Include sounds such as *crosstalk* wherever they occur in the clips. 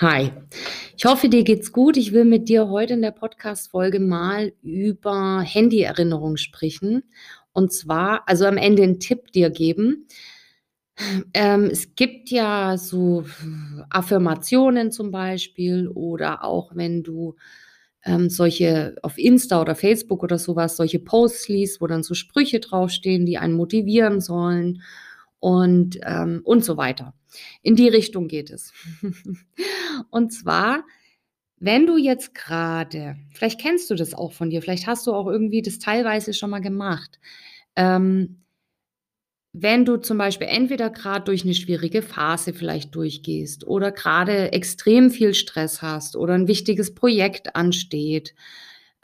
Hi, ich hoffe, dir geht's gut. Ich will mit dir heute in der Podcast-Folge mal über Handy-Erinnerung sprechen. Und zwar, also am Ende einen Tipp dir geben. Ähm, es gibt ja so Affirmationen zum Beispiel oder auch wenn du ähm, solche auf Insta oder Facebook oder sowas, solche Posts liest, wo dann so Sprüche draufstehen, die einen motivieren sollen und, ähm, und so weiter. In die Richtung geht es. *laughs* und zwar, wenn du jetzt gerade, vielleicht kennst du das auch von dir, vielleicht hast du auch irgendwie das teilweise schon mal gemacht. Ähm, wenn du zum Beispiel entweder gerade durch eine schwierige Phase vielleicht durchgehst oder gerade extrem viel Stress hast oder ein wichtiges Projekt ansteht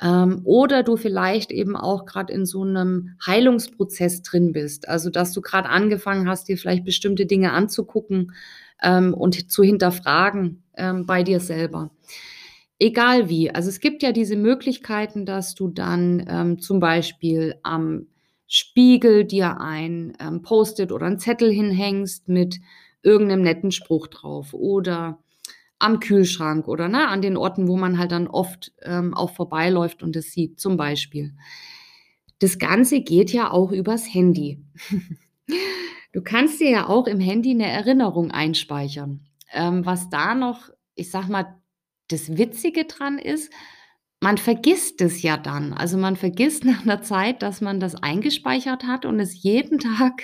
ähm, oder du vielleicht eben auch gerade in so einem Heilungsprozess drin bist, also dass du gerade angefangen hast, dir vielleicht bestimmte Dinge anzugucken ähm, und zu hinterfragen ähm, bei dir selber. Egal wie. Also es gibt ja diese Möglichkeiten, dass du dann ähm, zum Beispiel am Spiegel dir ein ähm, Post-it oder ein Zettel hinhängst mit irgendeinem netten Spruch drauf oder am Kühlschrank oder ne, an den Orten, wo man halt dann oft ähm, auch vorbeiläuft und es sieht, zum Beispiel. Das Ganze geht ja auch übers Handy. *laughs* du kannst dir ja auch im Handy eine Erinnerung einspeichern. Ähm, was da noch, ich sag mal, das Witzige dran ist, man vergisst es ja dann. Also man vergisst *laughs* nach einer Zeit, dass man das eingespeichert hat und es jeden Tag,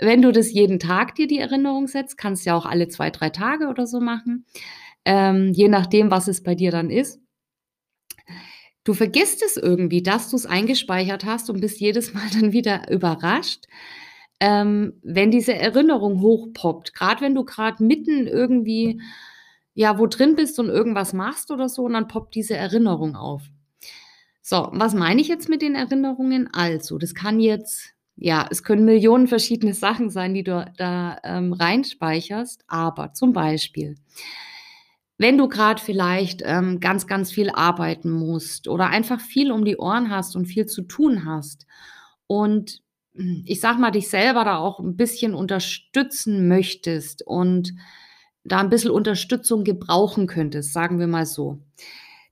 wenn du das jeden Tag dir die Erinnerung setzt, kannst du ja auch alle zwei, drei Tage oder so machen, ähm, je nachdem, was es bei dir dann ist. Du vergisst es irgendwie, dass du es eingespeichert hast und bist jedes *laughs* Mal dann wieder überrascht, ähm, wenn diese Erinnerung hochpoppt. Gerade wenn du gerade mitten irgendwie ja, wo drin bist und irgendwas machst oder so und dann poppt diese Erinnerung auf. So, was meine ich jetzt mit den Erinnerungen? Also, das kann jetzt, ja, es können Millionen verschiedene *laughs* Sachen sein, die du da ähm, reinspeicherst, aber zum Beispiel, wenn du gerade vielleicht ähm, ganz, ganz viel arbeiten musst oder einfach viel um die Ohren hast und viel zu tun hast und hm, ich sag mal, dich selber da auch ein bisschen unterstützen möchtest und da ein bisschen Unterstützung gebrauchen könntest, sagen wir mal so.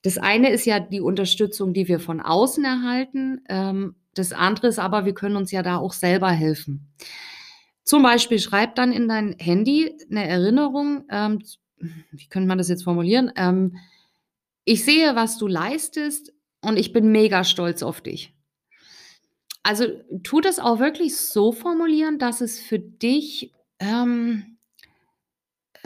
Das eine ist ja die Unterstützung, die wir von außen erhalten. Ähm, das andere ist aber, wir können uns ja da auch selber helfen. Zum Beispiel schreib dann in dein Handy eine Erinnerung, ähm, wie könnte man das jetzt formulieren? Ähm, ich sehe, was du leistest und ich bin mega stolz auf dich. Also tu das auch wirklich so formulieren, dass es für dich ähm,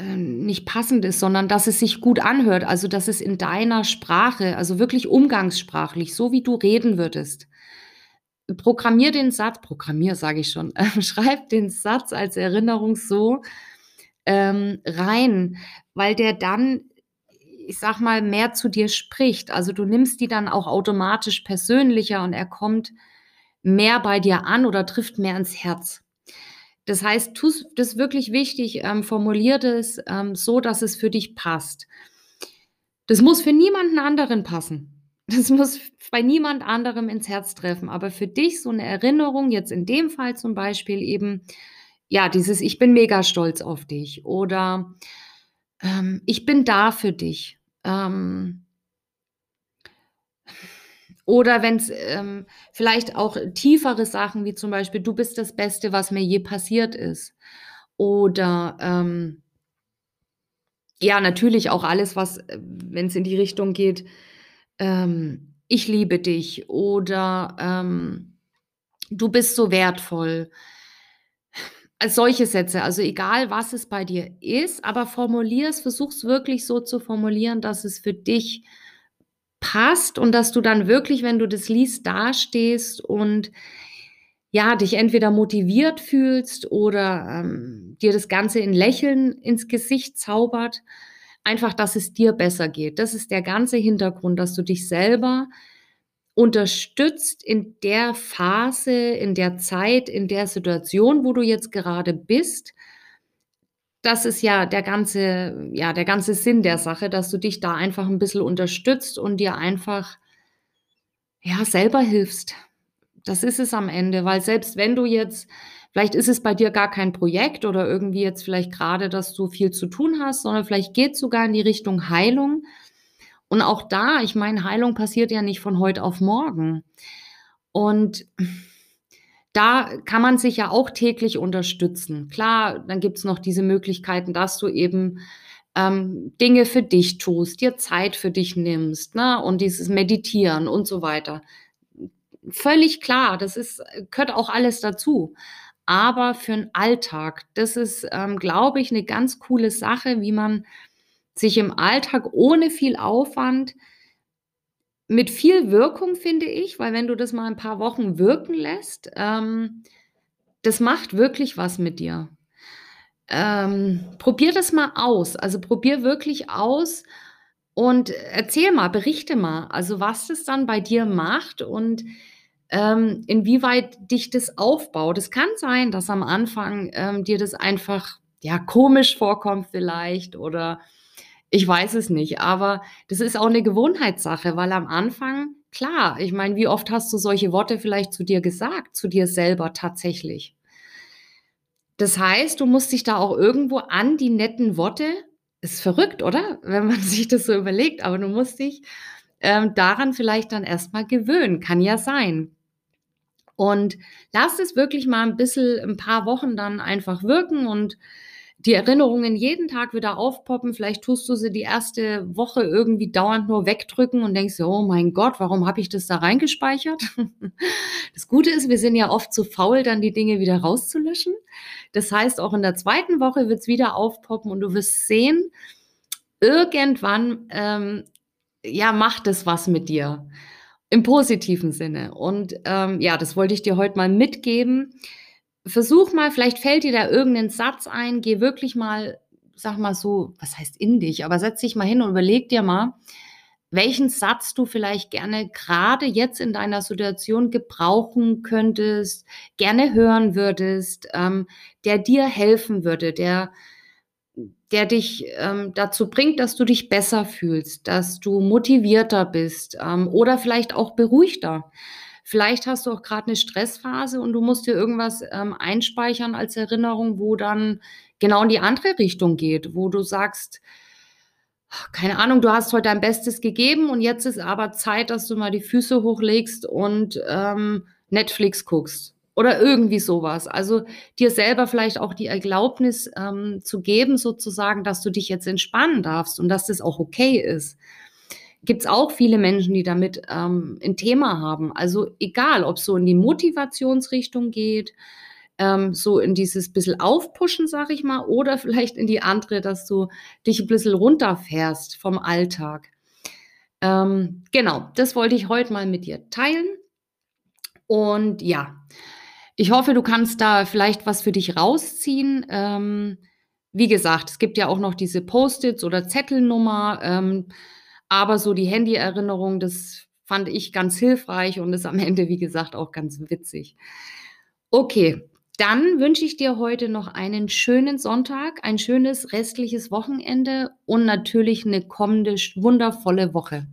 ähm, nicht passend ist, sondern dass es sich gut anhört, also dass es in deiner Sprache, also wirklich umgangssprachlich, so wie du reden würdest. Programmier den Satz, programmier sage ich schon, äh, *laughs* schreib den Satz als Erinnerung so ähm, rein, weil der dann, ich sag mal, mehr zu dir spricht. Also du nimmst die dann auch automatisch persönlicher und er kommt mehr bei dir an oder trifft mehr ins Herz. Das heißt, tu das wirklich wichtig, ähm, formulier das ähm, so, dass es für dich passt. Das muss für niemanden anderen passen. Das muss bei niemand anderem ins Herz treffen. Aber für dich so eine Erinnerung, jetzt in dem Fall zum Beispiel eben, ja, dieses Ich bin mega stolz auf dich oder ähm, ich bin da für dich. Ähm, oder wenn es ähm, vielleicht auch tiefere Sachen wie zum Beispiel, du bist das Beste, was mir je passiert ist. Oder ähm, ja, natürlich auch alles, was, äh, wenn es in die Richtung geht, ähm, ich liebe dich oder ähm, du bist so wertvoll. Also solche Sätze, also egal was es bei dir ist, aber formulier es, versuch es wirklich so zu formulieren, dass es für dich passt und dass du dann wirklich, wenn du das liest, dastehst und ja, dich entweder motiviert fühlst oder ähm, dir das Ganze in Lächeln ins Gesicht zaubert. Einfach, dass es dir besser geht. Das ist der ganze Hintergrund, dass du dich selber unterstützt in der Phase, in der Zeit, in der Situation, wo du jetzt gerade bist, das ist ja der ganze ja, der ganze Sinn der Sache, dass du dich da einfach ein bisschen unterstützt und dir einfach, ja, selber hilfst. Das ist es am Ende, weil selbst wenn du jetzt Vielleicht ist es bei dir gar kein Projekt oder irgendwie jetzt vielleicht gerade, dass du viel zu tun hast, sondern vielleicht geht es sogar in die Richtung Heilung. Und auch da, ich meine, Heilung passiert ja nicht von heute auf morgen. Und da kann man sich ja auch täglich unterstützen. Klar, dann gibt es noch diese Möglichkeiten, dass du eben ähm, Dinge für dich tust, dir Zeit für dich nimmst, ne? Und dieses Meditieren und so weiter. Völlig klar, das ist, gehört auch alles dazu. Aber für den Alltag, das ist, ähm, glaube ich, eine ganz coole Sache, wie man sich im Alltag ohne viel Aufwand mit viel Wirkung, finde ich, weil wenn du das mal ein paar Wochen wirken lässt, ähm, das macht wirklich was mit dir. Ähm, probier das mal aus. Also probier wirklich aus und erzähl mal, berichte mal, also was das dann bei dir macht und ähm, inwieweit dich das aufbaut. Es kann sein, dass am Anfang ähm, dir das einfach ja komisch vorkommt vielleicht oder ich weiß es nicht, aber das ist auch eine Gewohnheitssache, weil am Anfang, klar, ich meine, wie oft hast du solche Worte vielleicht zu dir gesagt, zu dir selber tatsächlich? Das heißt, du musst dich da auch irgendwo an die netten Worte ist verrückt, oder? Wenn man *laughs* sich das so überlegt, aber du musst dich ähm, daran vielleicht dann erstmal gewöhnen, kann ja sein. Und lass es wirklich mal ein bisschen, ein paar Wochen dann einfach wirken und die Erinnerungen jeden Tag wieder aufpoppen. Vielleicht tust du sie die erste Woche irgendwie dauernd nur wegdrücken und denkst, oh mein Gott, warum habe ich das da reingespeichert? *laughs* Das Gute ist, wir sind ja oft zu faul, dann die Dinge wieder rauszulöschen. Das heißt, auch in der zweiten Woche wird es wieder aufpoppen und du wirst sehen, irgendwann, ähm, ja, macht es was mit dir. Im positiven Sinne. Und ähm, ja, das wollte ich dir heute mal mitgeben versuch mal, vielleicht fällt dir da irgendein Satz ein, geh wirklich mal, sag mal so, was heißt in dich, aber setz dich mal hin und überleg dir mal, welchen Satz du vielleicht gerne gerade jetzt in deiner Situation gebrauchen könntest, gerne hören würdest, ähm, der dir helfen würde, der, der dich ähm, dazu bringt, dass du dich besser fühlst, dass du motivierter bist ähm, oder vielleicht auch beruhigter. Vielleicht hast du auch gerade eine Stressphase und du musst dir irgendwas ähm, einspeichern als Erinnerung, wo dann genau in die andere Richtung geht, wo du sagst, keine Ahnung, du hast heute dein Bestes gegeben und jetzt ist aber Zeit, dass du mal die Füße hochlegst und ähm, Netflix guckst oder irgendwie sowas. Also dir selber vielleicht auch die Erlaubnis ähm, zu geben, sozusagen, dass du dich jetzt entspannen darfst und dass das auch okay ist gibt es auch viele Menschen, die damit ähm, ein Thema haben. Also egal, ob es so in die Motivationsrichtung geht, ähm, so in dieses bisschen Aufpushen, sag ich mal, oder vielleicht in die andere, dass du dich ein bisschen runterfährst vom Alltag. Ähm, genau, das wollte ich heute mal mit dir teilen. Und ja, ich hoffe, du kannst da vielleicht was für dich rausziehen. Ähm, wie gesagt, es gibt ja auch noch diese Post-its oder Zettelnummer. Ähm, aber so die Handyerinnerung, das fand ich ganz hilfreich und ist am Ende, wie gesagt, auch ganz witzig. Okay, dann wünsche ich dir heute noch einen schönen Sonntag, ein schönes restliches Wochenende und natürlich eine kommende wundervolle Woche.